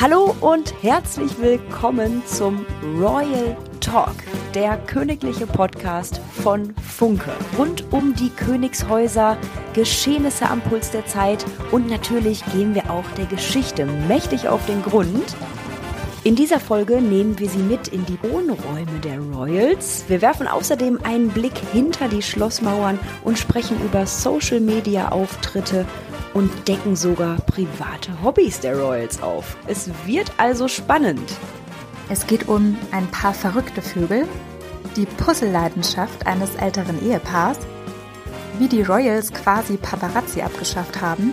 Hallo und herzlich willkommen zum Royal Talk, der königliche Podcast von Funke. Rund um die Königshäuser, Geschehnisse am Puls der Zeit und natürlich gehen wir auch der Geschichte mächtig auf den Grund. In dieser Folge nehmen wir Sie mit in die Wohnräume der Royals. Wir werfen außerdem einen Blick hinter die Schlossmauern und sprechen über Social-Media-Auftritte und decken sogar private Hobbys der Royals auf. Es wird also spannend. Es geht um ein paar verrückte Vögel, die Puzzle-Leidenschaft eines älteren Ehepaars, wie die Royals quasi Paparazzi abgeschafft haben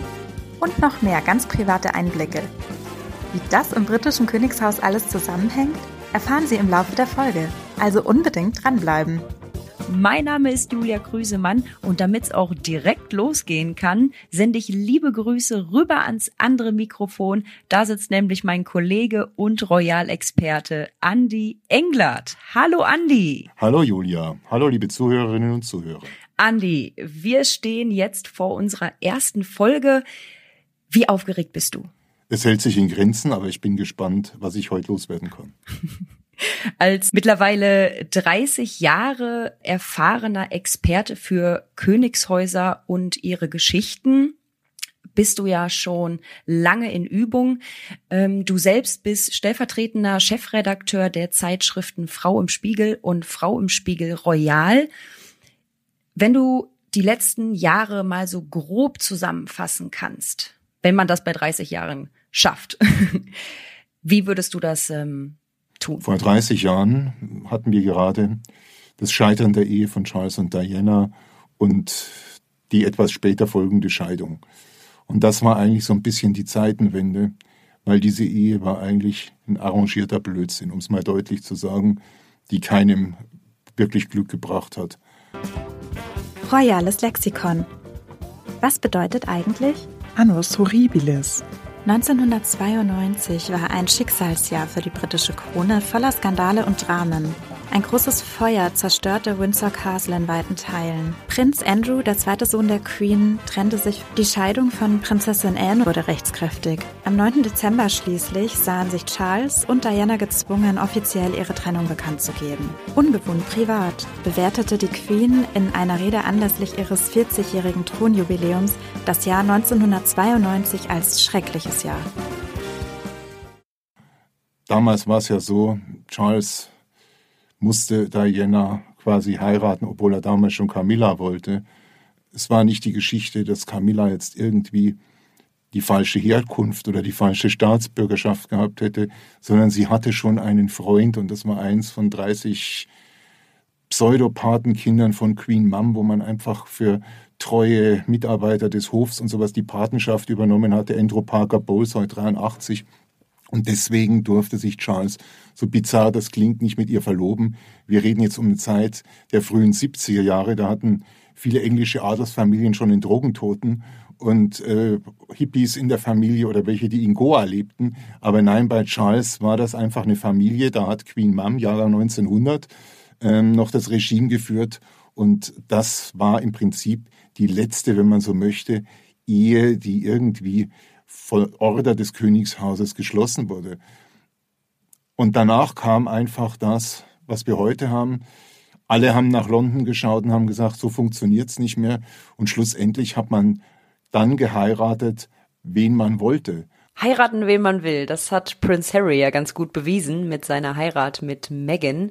und noch mehr ganz private Einblicke. Wie das im britischen Königshaus alles zusammenhängt, erfahren Sie im Laufe der Folge. Also unbedingt dranbleiben. Mein Name ist Julia Krüsemann und damit es auch direkt losgehen kann, sende ich liebe Grüße rüber ans andere Mikrofon. Da sitzt nämlich mein Kollege und Royal-Experte Andy Englert. Hallo Andy. Hallo Julia. Hallo liebe Zuhörerinnen und Zuhörer. Andy, wir stehen jetzt vor unserer ersten Folge. Wie aufgeregt bist du? Es hält sich in Grenzen, aber ich bin gespannt, was ich heute loswerden kann. Als mittlerweile 30 Jahre erfahrener Experte für Königshäuser und ihre Geschichten bist du ja schon lange in Übung. Ähm, du selbst bist stellvertretender Chefredakteur der Zeitschriften Frau im Spiegel und Frau im Spiegel Royal. Wenn du die letzten Jahre mal so grob zusammenfassen kannst, wenn man das bei 30 Jahren schafft. Wie würdest du das ähm, tun? Vor 30 Jahren hatten wir gerade das Scheitern der Ehe von Charles und Diana und die etwas später folgende Scheidung. Und das war eigentlich so ein bisschen die Zeitenwende, weil diese Ehe war eigentlich ein arrangierter Blödsinn, um es mal deutlich zu sagen, die keinem wirklich Glück gebracht hat. Royales Lexikon. Was bedeutet eigentlich? Annus horribilis. 1992 war ein Schicksalsjahr für die britische Krone voller Skandale und Dramen. Ein großes Feuer zerstörte Windsor Castle in weiten Teilen. Prinz Andrew, der zweite Sohn der Queen, trennte sich. Die Scheidung von Prinzessin Anne wurde rechtskräftig. Am 9. Dezember schließlich sahen sich Charles und Diana gezwungen, offiziell ihre Trennung bekannt zu geben. Ungewohnt privat bewertete die Queen in einer Rede anlässlich ihres 40-jährigen Thronjubiläums das Jahr 1992 als schreckliches Jahr. Damals war es ja so, Charles musste Diana quasi heiraten, obwohl er damals schon Camilla wollte. Es war nicht die Geschichte, dass Camilla jetzt irgendwie die falsche Herkunft oder die falsche Staatsbürgerschaft gehabt hätte, sondern sie hatte schon einen Freund und das war eins von 30 Pseudopatenkindern von Queen Mum, wo man einfach für treue Mitarbeiter des Hofs und sowas die Patenschaft übernommen hatte. Andrew Parker Bowles, heute 83, und deswegen durfte sich Charles, so bizarr das klingt, nicht mit ihr verloben. Wir reden jetzt um eine Zeit der frühen 70er Jahre. Da hatten viele englische Adelsfamilien schon den Drogentoten und äh, Hippies in der Familie oder welche, die in Goa lebten. Aber nein, bei Charles war das einfach eine Familie. Da hat Queen Mum, Jahre 1900, ähm, noch das Regime geführt. Und das war im Prinzip die letzte, wenn man so möchte, Ehe, die irgendwie von Order des Königshauses geschlossen wurde. Und danach kam einfach das, was wir heute haben. Alle haben nach London geschaut und haben gesagt, so funktioniert es nicht mehr. Und schlussendlich hat man dann geheiratet, wen man wollte. Heiraten, wen man will. Das hat Prince Harry ja ganz gut bewiesen mit seiner Heirat mit Meghan.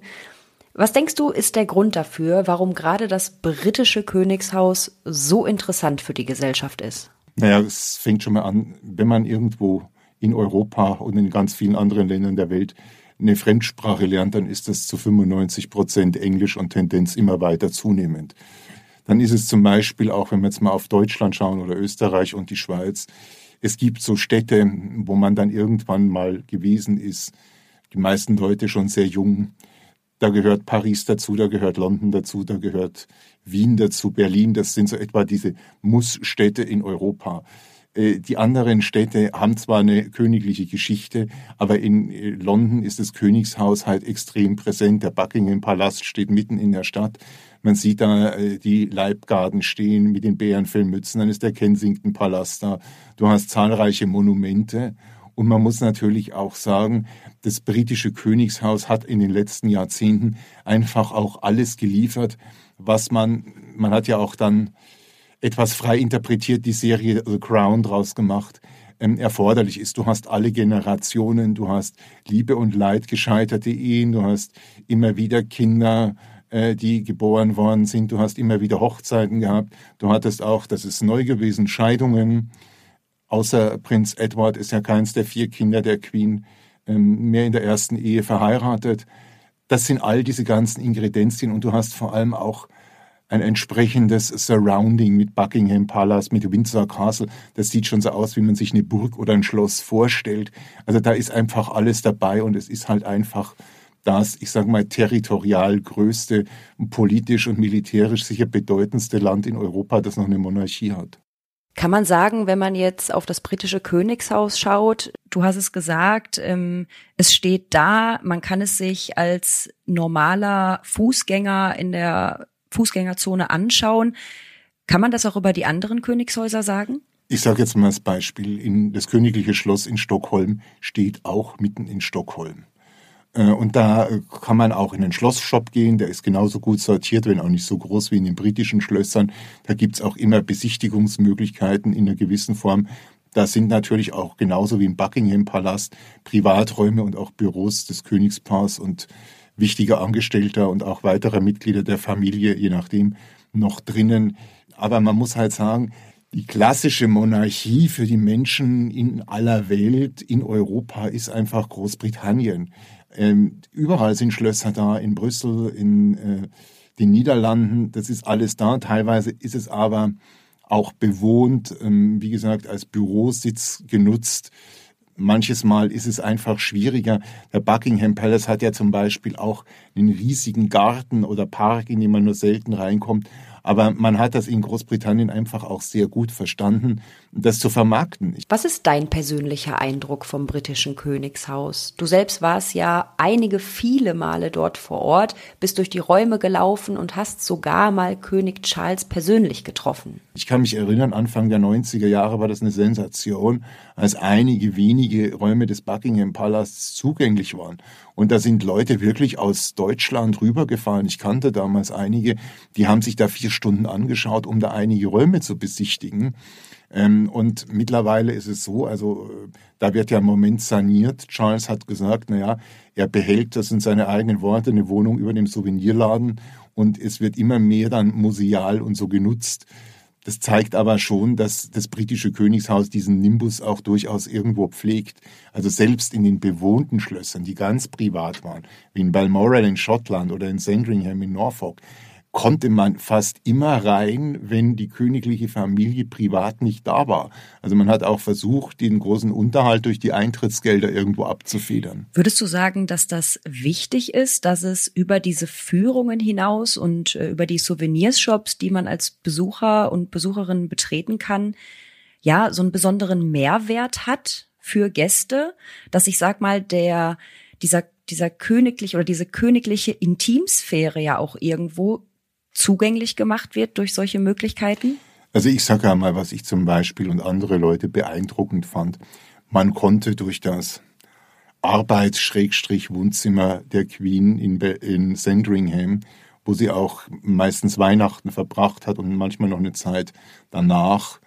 Was denkst du, ist der Grund dafür, warum gerade das britische Königshaus so interessant für die Gesellschaft ist? Naja, es fängt schon mal an, wenn man irgendwo in Europa und in ganz vielen anderen Ländern der Welt eine Fremdsprache lernt, dann ist das zu 95 Prozent Englisch und Tendenz immer weiter zunehmend. Dann ist es zum Beispiel auch, wenn wir jetzt mal auf Deutschland schauen oder Österreich und die Schweiz, es gibt so Städte, wo man dann irgendwann mal gewesen ist, die meisten Leute schon sehr jung. Da gehört Paris dazu, da gehört London dazu, da gehört Wien dazu, Berlin, das sind so etwa diese Mussstädte in Europa. Äh, die anderen Städte haben zwar eine königliche Geschichte, aber in äh, London ist das Königshaus halt extrem präsent. Der Buckingham Palast steht mitten in der Stadt. Man sieht da äh, die Leibgarden stehen mit den Bärenfellmützen. Dann ist der Kensington Palast da. Du hast zahlreiche Monumente. Und man muss natürlich auch sagen, das britische Königshaus hat in den letzten Jahrzehnten einfach auch alles geliefert, was man, man hat ja auch dann etwas frei interpretiert die Serie The Crown draus gemacht, ähm, erforderlich ist. Du hast alle Generationen, du hast Liebe und Leid, gescheiterte Ehen, du hast immer wieder Kinder, äh, die geboren worden sind, du hast immer wieder Hochzeiten gehabt, du hattest auch, das ist neu gewesen, Scheidungen. Außer Prinz Edward ist ja keins der vier Kinder der Queen ähm, mehr in der ersten Ehe verheiratet. Das sind all diese ganzen Ingredienzien und du hast vor allem auch ein entsprechendes Surrounding mit Buckingham Palace, mit Windsor Castle. Das sieht schon so aus, wie man sich eine Burg oder ein Schloss vorstellt. Also da ist einfach alles dabei und es ist halt einfach das, ich sage mal, territorial größte, politisch und militärisch sicher bedeutendste Land in Europa, das noch eine Monarchie hat. Kann man sagen, wenn man jetzt auf das britische Königshaus schaut, du hast es gesagt, ähm, es steht da, man kann es sich als normaler Fußgänger in der Fußgängerzone anschauen. Kann man das auch über die anderen Königshäuser sagen? Ich sage jetzt mal als Beispiel, in, das königliche Schloss in Stockholm steht auch mitten in Stockholm. Äh, und da äh, kann man auch in den Schlossshop gehen, der ist genauso gut sortiert, wenn auch nicht so groß wie in den britischen Schlössern. Da gibt's auch immer Besichtigungsmöglichkeiten in einer gewissen Form. Da sind natürlich auch genauso wie im Buckingham Palast Privaträume und auch Büros des Königspaars und wichtiger Angestellter und auch weiterer Mitglieder der Familie, je nachdem, noch drinnen. Aber man muss halt sagen, die klassische Monarchie für die Menschen in aller Welt, in Europa, ist einfach Großbritannien. Ähm, überall sind Schlösser da, in Brüssel, in äh, den Niederlanden, das ist alles da. Teilweise ist es aber auch bewohnt, ähm, wie gesagt, als Bürositz genutzt. Manches Mal ist es einfach schwieriger. Der Buckingham Palace hat ja zum Beispiel auch einen riesigen Garten oder Park, in den man nur selten reinkommt. Aber man hat das in Großbritannien einfach auch sehr gut verstanden, das zu vermarkten. Was ist dein persönlicher Eindruck vom britischen Königshaus? Du selbst warst ja einige, viele Male dort vor Ort, bist durch die Räume gelaufen und hast sogar mal König Charles persönlich getroffen. Ich kann mich erinnern, Anfang der 90er Jahre war das eine Sensation, als einige wenige Räume des Buckingham Palasts zugänglich waren. Und da sind Leute wirklich aus Deutschland rübergefahren. Ich kannte damals einige, die haben sich da vier Stunden angeschaut, um da einige Räume zu besichtigen. Ähm, und mittlerweile ist es so, also da wird ja im Moment saniert. Charles hat gesagt, na ja, er behält, das sind seine eigenen Worte, eine Wohnung über dem Souvenirladen und es wird immer mehr dann museal und so genutzt. Das zeigt aber schon, dass das britische Königshaus diesen Nimbus auch durchaus irgendwo pflegt. Also selbst in den bewohnten Schlössern, die ganz privat waren, wie in Balmoral in Schottland oder in Sandringham in Norfolk, konnte man fast immer rein, wenn die königliche Familie privat nicht da war. Also man hat auch versucht, den großen Unterhalt durch die Eintrittsgelder irgendwo abzufedern. Würdest du sagen, dass das wichtig ist, dass es über diese Führungen hinaus und äh, über die Souvenirshops, die man als Besucher und Besucherin betreten kann, ja, so einen besonderen Mehrwert hat für Gäste, dass ich sag mal, der, dieser dieser königliche oder diese königliche Intimsphäre ja auch irgendwo zugänglich gemacht wird durch solche Möglichkeiten? Also ich sage einmal, was ich zum Beispiel und andere Leute beeindruckend fand. Man konnte durch das Arbeits-Wohnzimmer der Queen in, in Sandringham, wo sie auch meistens Weihnachten verbracht hat und manchmal noch eine Zeit danach,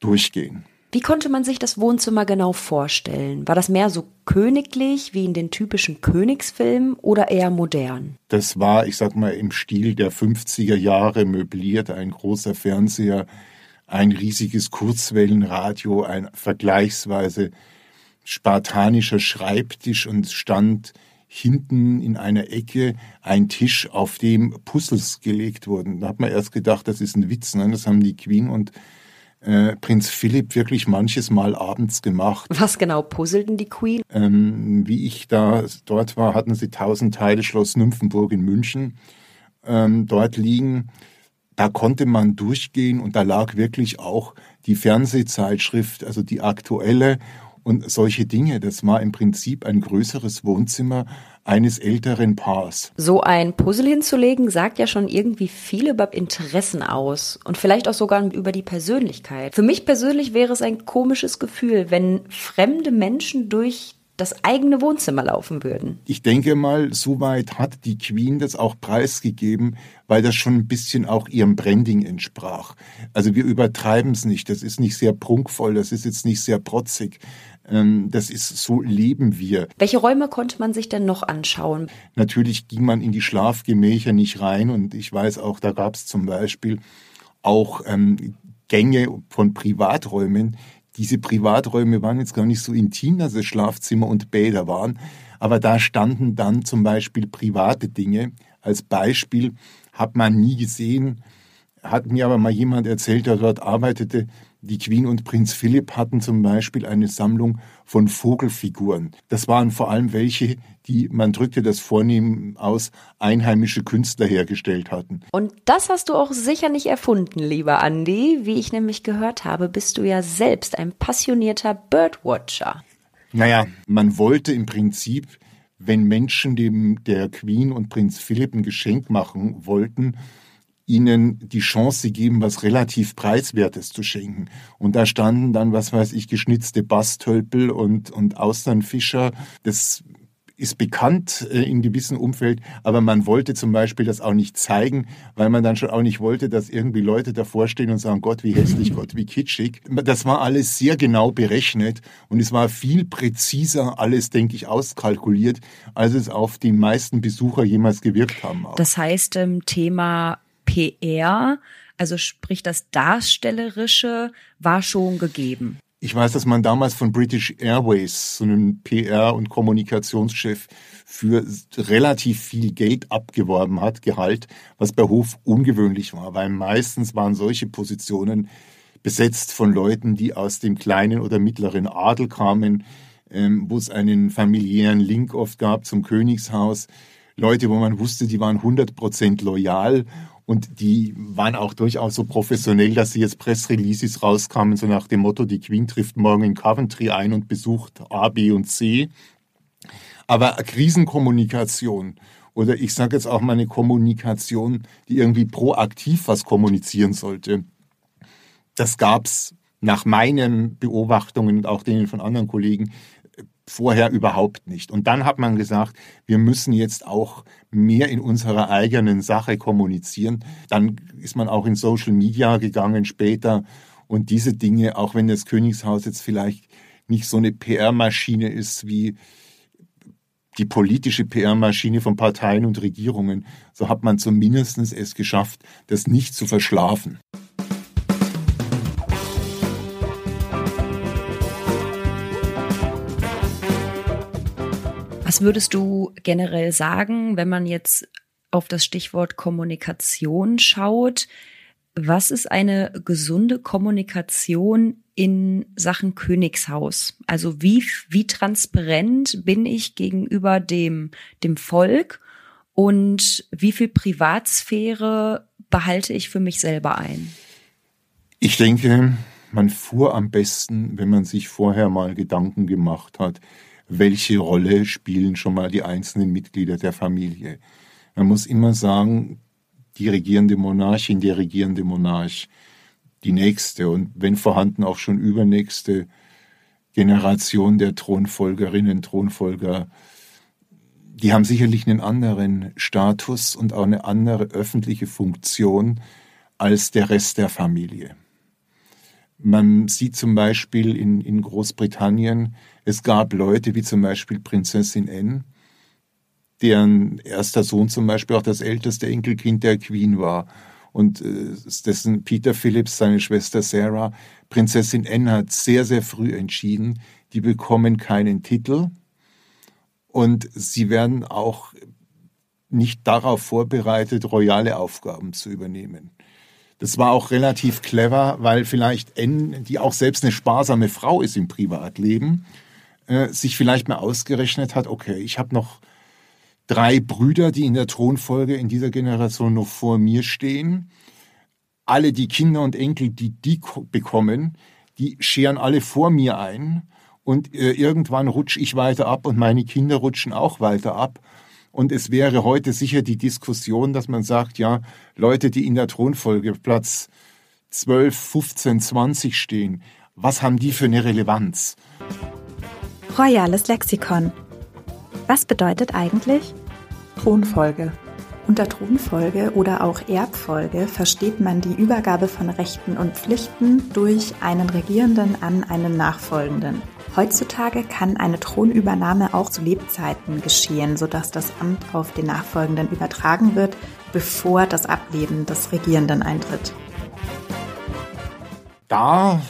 durchgehen. Wie konnte man sich das Wohnzimmer genau vorstellen? War das mehr so königlich wie in den typischen Königsfilmen oder eher modern? Das war, ich sag mal, im Stil der 50er Jahre möbliert, ein großer Fernseher, ein riesiges Kurzwellenradio, ein vergleichsweise spartanischer Schreibtisch und stand hinten in einer Ecke ein Tisch, auf dem Puzzles gelegt wurden. Da hat man erst gedacht, das ist ein Witz. Ne? Das haben die Queen und äh, Prinz Philipp wirklich manches Mal abends gemacht. Was genau puzzelten die Queen? Ähm, wie ich da dort war, hatten sie tausend Teile Schloss Nymphenburg in München ähm, dort liegen. Da konnte man durchgehen und da lag wirklich auch die Fernsehzeitschrift, also die aktuelle und solche Dinge. Das war im Prinzip ein größeres Wohnzimmer eines älteren Paars. So ein Puzzle hinzulegen, sagt ja schon irgendwie viel über Interessen aus und vielleicht auch sogar über die Persönlichkeit. Für mich persönlich wäre es ein komisches Gefühl, wenn fremde Menschen durch das eigene Wohnzimmer laufen würden. Ich denke mal, soweit hat die Queen das auch preisgegeben, weil das schon ein bisschen auch ihrem Branding entsprach. Also wir übertreiben es nicht. Das ist nicht sehr prunkvoll, das ist jetzt nicht sehr protzig. Ähm, das ist, so leben wir. Welche Räume konnte man sich denn noch anschauen? Natürlich ging man in die Schlafgemächer nicht rein und ich weiß auch, da gab es zum Beispiel auch ähm, Gänge von Privaträumen, diese Privaträume waren jetzt gar nicht so intim, dass es Schlafzimmer und Bäder waren, aber da standen dann zum Beispiel private Dinge. Als Beispiel hat man nie gesehen, hat mir aber mal jemand erzählt, der dort arbeitete, die Queen und Prinz Philipp hatten zum Beispiel eine Sammlung von Vogelfiguren. Das waren vor allem welche, die, man drückte das vornehm aus, einheimische Künstler hergestellt hatten. Und das hast du auch sicher nicht erfunden, lieber Andy. Wie ich nämlich gehört habe, bist du ja selbst ein passionierter Birdwatcher. Naja, man wollte im Prinzip, wenn Menschen dem der Queen und Prinz Philipp ein Geschenk machen wollten, ihnen die Chance geben, was relativ Preiswertes zu schenken. Und da standen dann, was weiß ich, geschnitzte Bastölpel und, und Austernfischer. Das ist bekannt äh, in gewissem Umfeld, aber man wollte zum Beispiel das auch nicht zeigen, weil man dann schon auch nicht wollte, dass irgendwie Leute davor stehen und sagen, Gott, wie hässlich, Gott, wie kitschig. Das war alles sehr genau berechnet und es war viel präziser alles, denke ich, auskalkuliert, als es auf die meisten Besucher jemals gewirkt haben. Das heißt, ähm, Thema PR, also sprich das Darstellerische, war schon gegeben. Ich weiß, dass man damals von British Airways so einen PR- und Kommunikationschef für relativ viel Geld abgeworben hat, Gehalt, was bei Hof ungewöhnlich war, weil meistens waren solche Positionen besetzt von Leuten, die aus dem kleinen oder mittleren Adel kamen, ähm, wo es einen familiären Link oft gab zum Königshaus. Leute, wo man wusste, die waren 100% loyal und die waren auch durchaus so professionell, dass sie jetzt Pressreleases rauskamen, so nach dem Motto, die Queen trifft morgen in Coventry ein und besucht A, B und C. Aber Krisenkommunikation oder ich sage jetzt auch mal eine Kommunikation, die irgendwie proaktiv was kommunizieren sollte, das gab's nach meinen Beobachtungen und auch denen von anderen Kollegen vorher überhaupt nicht. Und dann hat man gesagt, wir müssen jetzt auch mehr in unserer eigenen Sache kommunizieren. Dann ist man auch in Social Media gegangen später und diese Dinge, auch wenn das Königshaus jetzt vielleicht nicht so eine PR-Maschine ist wie die politische PR-Maschine von Parteien und Regierungen, so hat man zumindest es geschafft, das nicht zu verschlafen. Was würdest du generell sagen, wenn man jetzt auf das Stichwort Kommunikation schaut? Was ist eine gesunde Kommunikation in Sachen Königshaus? Also wie, wie transparent bin ich gegenüber dem, dem Volk und wie viel Privatsphäre behalte ich für mich selber ein? Ich denke, man fuhr am besten, wenn man sich vorher mal Gedanken gemacht hat, welche Rolle spielen schon mal die einzelnen Mitglieder der Familie. Man muss immer sagen, die regierende Monarchin, der regierende Monarch, die nächste und wenn vorhanden auch schon übernächste Generation der Thronfolgerinnen, Thronfolger, die haben sicherlich einen anderen Status und auch eine andere öffentliche Funktion als der Rest der Familie. Man sieht zum Beispiel in, in Großbritannien, es gab Leute wie zum Beispiel Prinzessin Anne, deren erster Sohn zum Beispiel auch das älteste Enkelkind der Queen war. Und äh, dessen Peter Phillips, seine Schwester Sarah, Prinzessin Anne hat sehr, sehr früh entschieden, die bekommen keinen Titel und sie werden auch nicht darauf vorbereitet, royale Aufgaben zu übernehmen. Das war auch relativ clever, weil vielleicht N, die auch selbst eine sparsame Frau ist im Privatleben, äh, sich vielleicht mal ausgerechnet hat, okay, ich habe noch drei Brüder, die in der Thronfolge in dieser Generation noch vor mir stehen. Alle die Kinder und Enkel, die die bekommen, die scheren alle vor mir ein. und äh, irgendwann rutsche ich weiter ab und meine Kinder rutschen auch weiter ab. Und es wäre heute sicher die Diskussion, dass man sagt, ja, Leute, die in der Thronfolge Platz 12, 15, 20 stehen, was haben die für eine Relevanz? Royales Lexikon. Was bedeutet eigentlich? Thronfolge. Unter Thronfolge oder auch Erbfolge versteht man die Übergabe von Rechten und Pflichten durch einen Regierenden an einen Nachfolgenden. Heutzutage kann eine Thronübernahme auch zu Lebzeiten geschehen, sodass das Amt auf den Nachfolgenden übertragen wird, bevor das Ableben des Regierenden eintritt. Da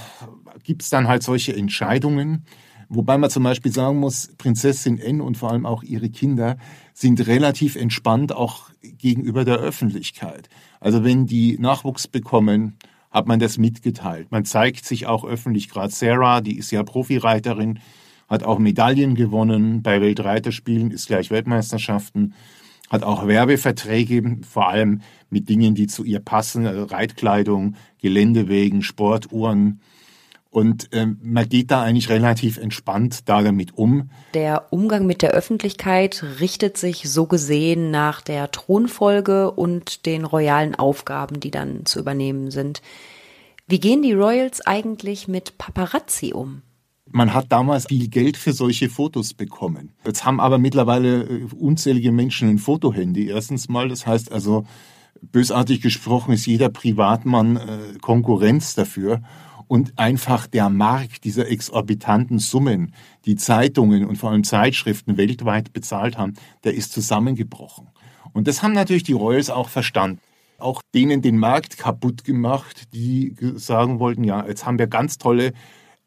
gibt es dann halt solche Entscheidungen, Wobei man zum Beispiel sagen muss, Prinzessin N und vor allem auch ihre Kinder sind relativ entspannt auch gegenüber der Öffentlichkeit. Also wenn die Nachwuchs bekommen, hat man das mitgeteilt. Man zeigt sich auch öffentlich. Gerade Sarah, die ist ja Profireiterin, hat auch Medaillen gewonnen bei Weltreiterspielen, ist gleich Weltmeisterschaften, hat auch Werbeverträge, vor allem mit Dingen, die zu ihr passen, also Reitkleidung, Geländewegen, Sportuhren. Und ähm, man geht da eigentlich relativ entspannt da damit um. Der Umgang mit der Öffentlichkeit richtet sich so gesehen nach der Thronfolge und den royalen Aufgaben, die dann zu übernehmen sind. Wie gehen die Royals eigentlich mit Paparazzi um? Man hat damals viel Geld für solche Fotos bekommen. Jetzt haben aber mittlerweile äh, unzählige Menschen ein Fotohandy. Erstens mal, das heißt also, bösartig gesprochen ist jeder Privatmann äh, Konkurrenz dafür und einfach der Markt dieser exorbitanten Summen, die Zeitungen und vor allem Zeitschriften weltweit bezahlt haben, der ist zusammengebrochen. Und das haben natürlich die Royals auch verstanden. Auch denen den Markt kaputt gemacht, die sagen wollten, ja, jetzt haben wir ganz tolle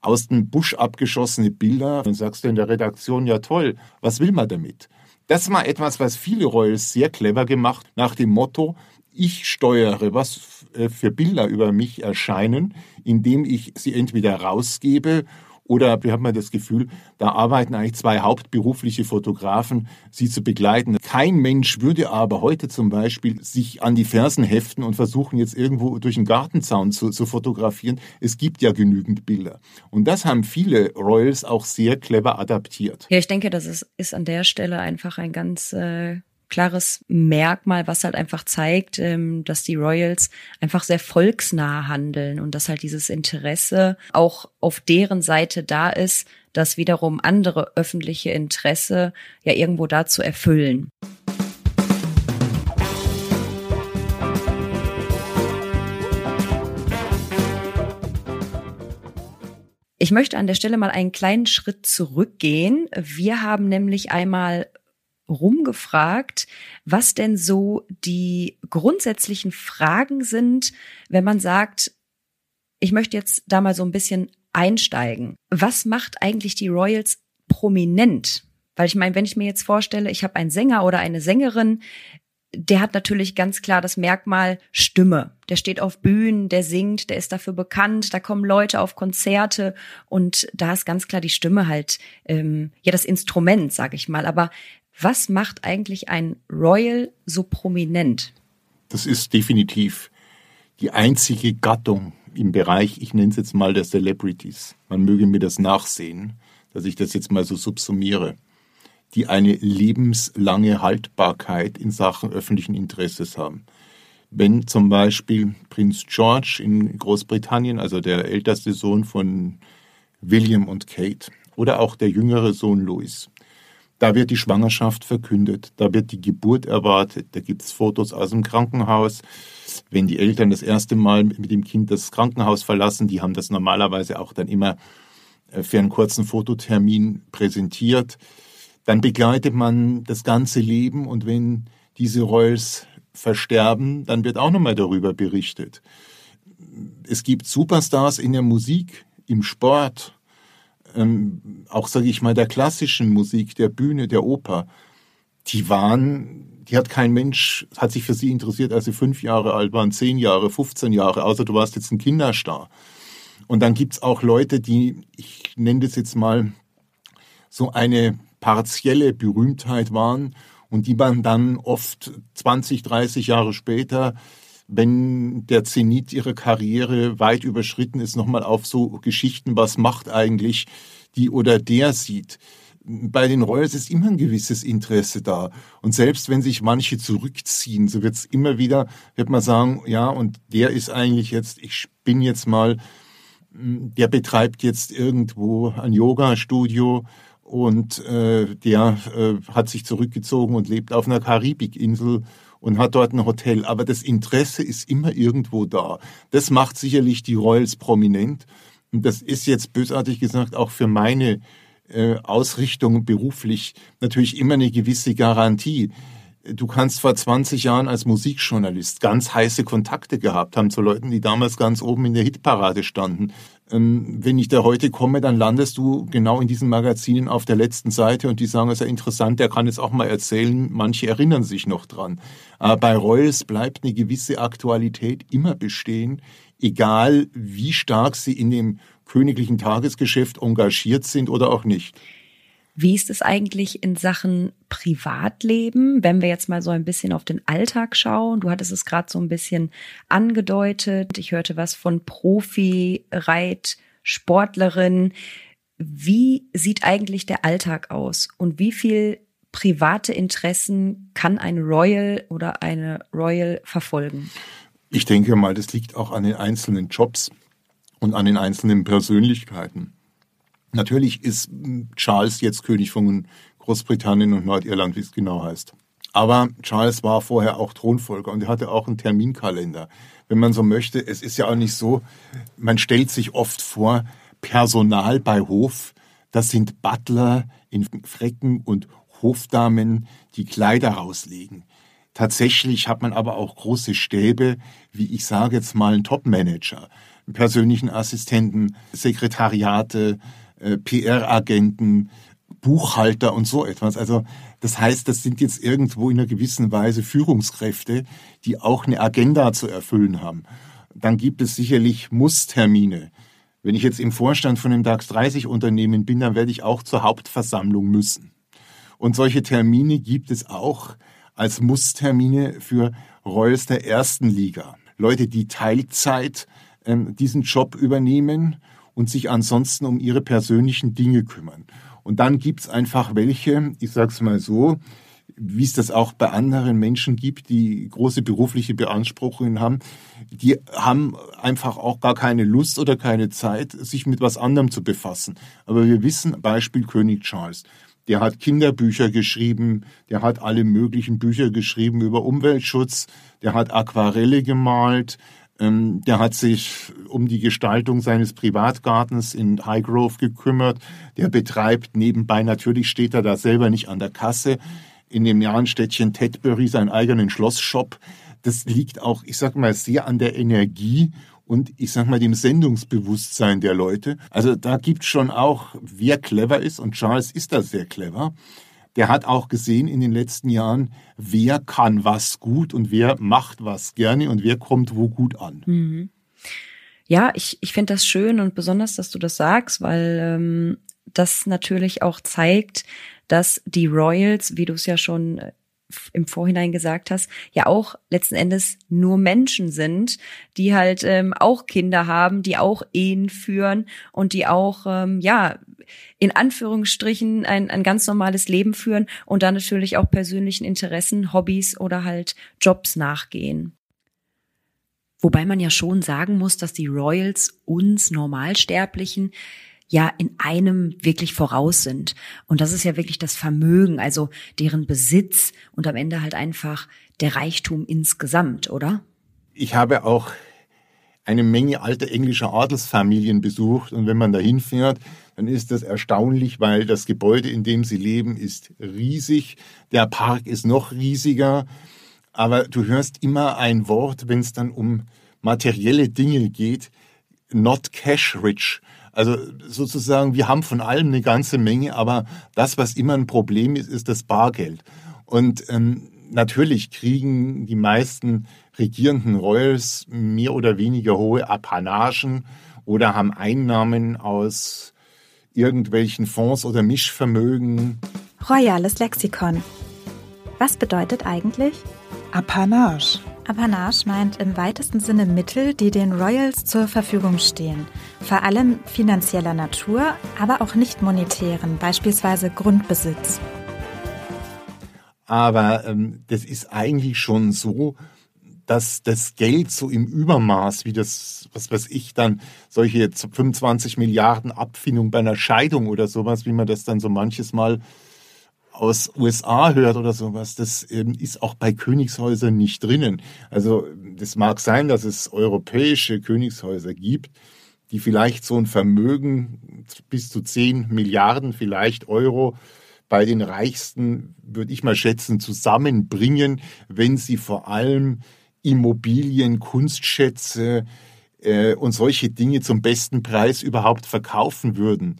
aus dem Busch abgeschossene Bilder. Dann sagst du in der Redaktion, ja toll, was will man damit? Das war etwas, was viele Royals sehr clever gemacht, nach dem Motto, ich steuere, was äh, für Bilder über mich erscheinen, indem ich sie entweder rausgebe oder wir haben das Gefühl, da arbeiten eigentlich zwei hauptberufliche Fotografen, sie zu begleiten. Kein Mensch würde aber heute zum Beispiel sich an die Fersen heften und versuchen jetzt irgendwo durch einen Gartenzaun zu, zu fotografieren. Es gibt ja genügend Bilder. Und das haben viele Royals auch sehr clever adaptiert. Ja, ich denke, das ist, ist an der Stelle einfach ein ganz äh, klares Merkmal, was halt einfach zeigt, ähm, dass die Royals einfach sehr volksnah handeln und dass halt dieses Interesse auch auf deren Seite da ist, das wiederum andere öffentliche Interesse ja irgendwo da zu erfüllen. Ich möchte an der Stelle mal einen kleinen Schritt zurückgehen. Wir haben nämlich einmal rumgefragt, was denn so die grundsätzlichen Fragen sind, wenn man sagt, ich möchte jetzt da mal so ein bisschen einsteigen. Was macht eigentlich die Royals prominent? Weil ich meine, wenn ich mir jetzt vorstelle, ich habe einen Sänger oder eine Sängerin, der hat natürlich ganz klar das Merkmal Stimme. Der steht auf Bühnen, der singt, der ist dafür bekannt, da kommen Leute auf Konzerte und da ist ganz klar die Stimme halt ähm, ja das Instrument, sag ich mal. Aber was macht eigentlich ein Royal so prominent? Das ist definitiv die einzige Gattung im Bereich, ich nenne es jetzt mal der Celebrities. Man möge mir das nachsehen, dass ich das jetzt mal so subsumiere, die eine lebenslange Haltbarkeit in Sachen öffentlichen Interesses haben. Wenn zum Beispiel Prinz George in Großbritannien, also der älteste Sohn von William und Kate, oder auch der jüngere Sohn Louis, da wird die Schwangerschaft verkündet, da wird die Geburt erwartet, da gibt es Fotos aus dem Krankenhaus. Wenn die Eltern das erste Mal mit dem Kind das Krankenhaus verlassen, die haben das normalerweise auch dann immer äh, für einen kurzen Fototermin präsentiert. Dann begleitet man das ganze Leben und wenn diese Royals versterben, dann wird auch nochmal darüber berichtet. Es gibt Superstars in der Musik, im Sport, ähm, auch sage ich mal der klassischen Musik, der Bühne, der Oper, die waren, die hat kein Mensch, hat sich für sie interessiert, als sie fünf Jahre alt waren, zehn Jahre, 15 Jahre, außer du warst jetzt ein Kinderstar. Und dann gibt's auch Leute, die, ich nenne das jetzt mal, so eine partielle Berühmtheit waren und die man dann oft 20, 30 Jahre später wenn der Zenit ihrer Karriere weit überschritten ist, nochmal auf so Geschichten, was macht eigentlich die oder der sieht. Bei den Royals ist immer ein gewisses Interesse da. Und selbst wenn sich manche zurückziehen, so wird es immer wieder, wird man sagen, ja, und der ist eigentlich jetzt, ich bin jetzt mal, der betreibt jetzt irgendwo ein Yoga-Studio und äh, der äh, hat sich zurückgezogen und lebt auf einer Karibikinsel und hat dort ein Hotel. Aber das Interesse ist immer irgendwo da. Das macht sicherlich die Royals prominent. Und das ist jetzt bösartig gesagt auch für meine äh, Ausrichtung beruflich natürlich immer eine gewisse Garantie. Du kannst vor 20 Jahren als Musikjournalist ganz heiße Kontakte gehabt haben zu Leuten, die damals ganz oben in der Hitparade standen. Ähm, wenn ich da heute komme, dann landest du genau in diesen Magazinen auf der letzten Seite und die sagen, es ist ja interessant, der kann jetzt auch mal erzählen, manche erinnern sich noch dran. Aber bei Royals bleibt eine gewisse Aktualität immer bestehen, egal wie stark sie in dem königlichen Tagesgeschäft engagiert sind oder auch nicht. Wie ist es eigentlich in Sachen Privatleben, wenn wir jetzt mal so ein bisschen auf den Alltag schauen? Du hattest es gerade so ein bisschen angedeutet. Ich hörte was von Profi-Reit, Sportlerin. Wie sieht eigentlich der Alltag aus und wie viel private Interessen kann ein Royal oder eine Royal verfolgen? Ich denke mal, das liegt auch an den einzelnen Jobs und an den einzelnen Persönlichkeiten. Natürlich ist Charles jetzt König von Großbritannien und Nordirland, wie es genau heißt. Aber Charles war vorher auch Thronfolger und er hatte auch einen Terminkalender. Wenn man so möchte, es ist ja auch nicht so, man stellt sich oft vor, Personal bei Hof, das sind Butler in Frecken und Hofdamen, die Kleider rauslegen. Tatsächlich hat man aber auch große Stäbe, wie ich sage jetzt mal einen Topmanager, persönlichen Assistenten, Sekretariate, äh, PR-Agenten, Buchhalter und so etwas. Also das heißt, das sind jetzt irgendwo in einer gewissen Weise Führungskräfte, die auch eine Agenda zu erfüllen haben. Dann gibt es sicherlich Musstermine. Wenn ich jetzt im Vorstand von einem DAX 30 Unternehmen bin, dann werde ich auch zur Hauptversammlung müssen. Und solche Termine gibt es auch als Musstermine für Royals der ersten Liga. Leute, die Teilzeit ähm, diesen Job übernehmen und sich ansonsten um ihre persönlichen Dinge kümmern. Und dann gibt's einfach welche, ich sag's mal so, wie es das auch bei anderen Menschen gibt, die große berufliche Beanspruchungen haben, die haben einfach auch gar keine Lust oder keine Zeit, sich mit was anderem zu befassen. Aber wir wissen, Beispiel König Charles. Der hat Kinderbücher geschrieben, der hat alle möglichen Bücher geschrieben über Umweltschutz, der hat Aquarelle gemalt, der hat sich um die Gestaltung seines Privatgartens in Highgrove gekümmert. Der betreibt nebenbei, natürlich steht er da selber nicht an der Kasse, in dem nahen Städtchen Tedbury seinen eigenen Schlossshop. Das liegt auch, ich sag mal, sehr an der Energie und ich sag mal dem Sendungsbewusstsein der Leute. Also da gibt's schon auch, wer clever ist und Charles ist da sehr clever der hat auch gesehen in den letzten Jahren, wer kann was gut und wer macht was gerne und wer kommt wo gut an. Mhm. Ja, ich, ich finde das schön und besonders, dass du das sagst, weil ähm, das natürlich auch zeigt, dass die Royals, wie du es ja schon im Vorhinein gesagt hast, ja auch letzten Endes nur Menschen sind, die halt ähm, auch Kinder haben, die auch Ehen führen und die auch ähm, ja in Anführungsstrichen ein, ein ganz normales Leben führen und dann natürlich auch persönlichen Interessen, Hobbys oder halt Jobs nachgehen. Wobei man ja schon sagen muss, dass die Royals uns Normalsterblichen ja in einem wirklich voraus sind. Und das ist ja wirklich das Vermögen, also deren Besitz und am Ende halt einfach der Reichtum insgesamt, oder? Ich habe auch eine Menge alter englischer Adelsfamilien besucht und wenn man da hinfährt, dann ist das erstaunlich, weil das Gebäude, in dem sie leben, ist riesig, der Park ist noch riesiger, aber du hörst immer ein Wort, wenn es dann um materielle Dinge geht, not cash rich. Also sozusagen, wir haben von allem eine ganze Menge, aber das, was immer ein Problem ist, ist das Bargeld. Und ähm, natürlich kriegen die meisten regierenden Royals mehr oder weniger hohe Apanagen oder haben Einnahmen aus irgendwelchen Fonds oder Mischvermögen. Royales Lexikon. Was bedeutet eigentlich? Apanage. Apanage meint im weitesten Sinne Mittel, die den Royals zur Verfügung stehen. Vor allem finanzieller Natur, aber auch nicht monetären, beispielsweise Grundbesitz. Aber ähm, das ist eigentlich schon so, dass das Geld so im Übermaß, wie das, was weiß ich, dann solche 25 Milliarden Abfindung bei einer Scheidung oder sowas, wie man das dann so manches Mal aus USA hört oder sowas, das ähm, ist auch bei Königshäusern nicht drinnen. Also das mag sein, dass es europäische Königshäuser gibt, die vielleicht so ein Vermögen bis zu 10 Milliarden vielleicht Euro bei den Reichsten, würde ich mal schätzen, zusammenbringen, wenn sie vor allem Immobilien, Kunstschätze äh, und solche Dinge zum besten Preis überhaupt verkaufen würden.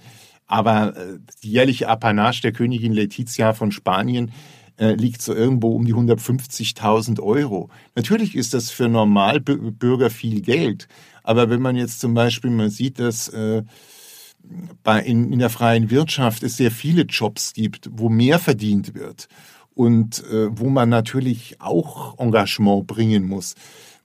Aber äh, die jährliche Apanage der Königin Letizia von Spanien äh, liegt so irgendwo um die 150.000 Euro. Natürlich ist das für Normalbürger viel Geld. Aber wenn man jetzt zum Beispiel mal sieht, dass äh, in, der freien Wirtschaft es sehr viele Jobs gibt, wo mehr verdient wird und wo man natürlich auch Engagement bringen muss,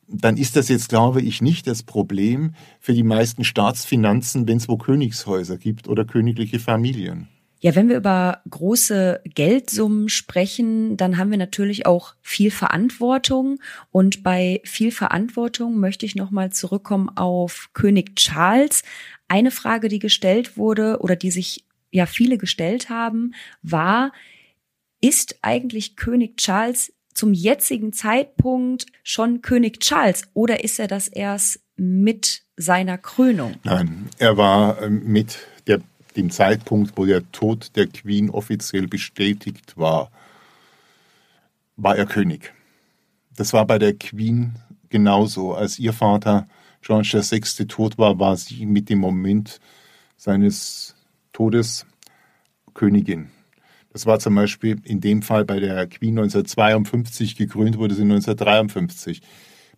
dann ist das jetzt, glaube ich, nicht das Problem für die meisten Staatsfinanzen, wenn es wo Königshäuser gibt oder königliche Familien. Ja, wenn wir über große Geldsummen sprechen, dann haben wir natürlich auch viel Verantwortung. Und bei viel Verantwortung möchte ich nochmal zurückkommen auf König Charles. Eine Frage, die gestellt wurde oder die sich ja viele gestellt haben, war, ist eigentlich König Charles zum jetzigen Zeitpunkt schon König Charles oder ist er das erst mit seiner Krönung? Nein, er war ähm, mit der, dem Zeitpunkt, wo der Tod der Queen offiziell bestätigt war, war er König. Das war bei der Queen genauso. Als ihr Vater George VI. tot war, war sie mit dem Moment seines Todes Königin. Das war zum Beispiel in dem Fall bei der Queen 1952, gekrönt wurde sie 1953.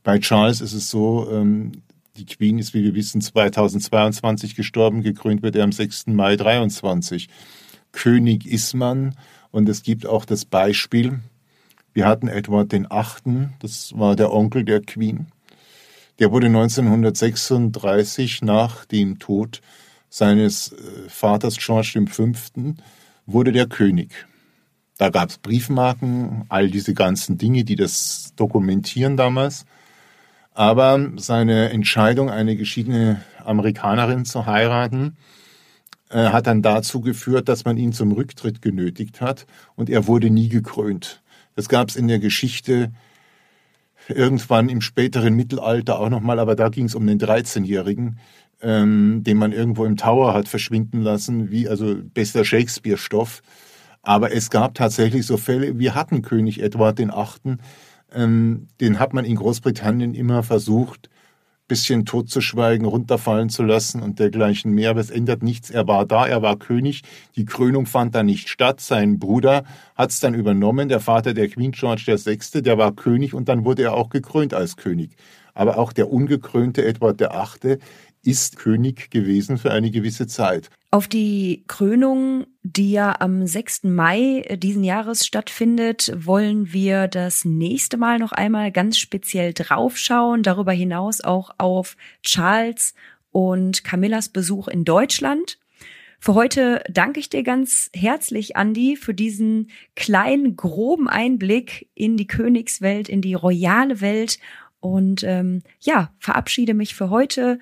Bei Charles ist es so, ähm, die Queen ist, wie wir wissen, 2022 gestorben, gekrönt wird er am 6. Mai 23. König ist man und es gibt auch das Beispiel, wir hatten Edward den Achten, das war der Onkel der Queen. Der wurde 1936 nach dem Tod seines äh, Vaters George V wurde der König. Da gab es Briefmarken, all diese ganzen Dinge, die das dokumentieren damals. Aber seine Entscheidung, eine geschiedene Amerikanerin zu heiraten, äh, hat dann dazu geführt, dass man ihn zum Rücktritt genötigt hat und er wurde nie gekrönt. Das gab es in der Geschichte irgendwann im späteren Mittelalter auch nochmal, aber da ging es um den 13-Jährigen, ähm, den man irgendwo im Tower hat verschwinden lassen, wie also bester Shakespeare-Stoff. Aber es gab tatsächlich so Fälle, wir hatten König Edward Achten, ähm, den hat man in Großbritannien immer versucht, bisschen totzuschweigen, runterfallen zu lassen und dergleichen mehr. Aber es ändert nichts. Er war da, er war König. Die Krönung fand da nicht statt. Sein Bruder hat es dann übernommen, der Vater der Queen George VI., der war König und dann wurde er auch gekrönt als König. Aber auch der ungekrönte Edward VIII ist König gewesen für eine gewisse Zeit. Auf die Krönung, die ja am 6. Mai diesen Jahres stattfindet, wollen wir das nächste Mal noch einmal ganz speziell draufschauen. Darüber hinaus auch auf Charles und Camillas Besuch in Deutschland. Für heute danke ich dir ganz herzlich, Andi, für diesen kleinen, groben Einblick in die Königswelt, in die royale Welt und ähm, ja, verabschiede mich für heute.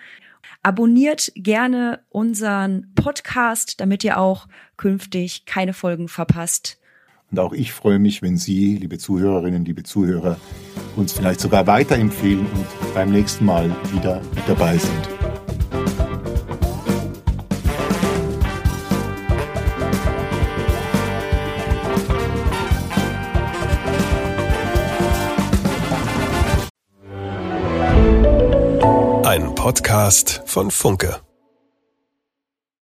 Abonniert gerne unseren Podcast, damit ihr auch künftig keine Folgen verpasst. Und auch ich freue mich, wenn Sie, liebe Zuhörerinnen, liebe Zuhörer, uns vielleicht sogar weiterempfehlen und beim nächsten Mal wieder mit dabei sind. Podcast von Funke.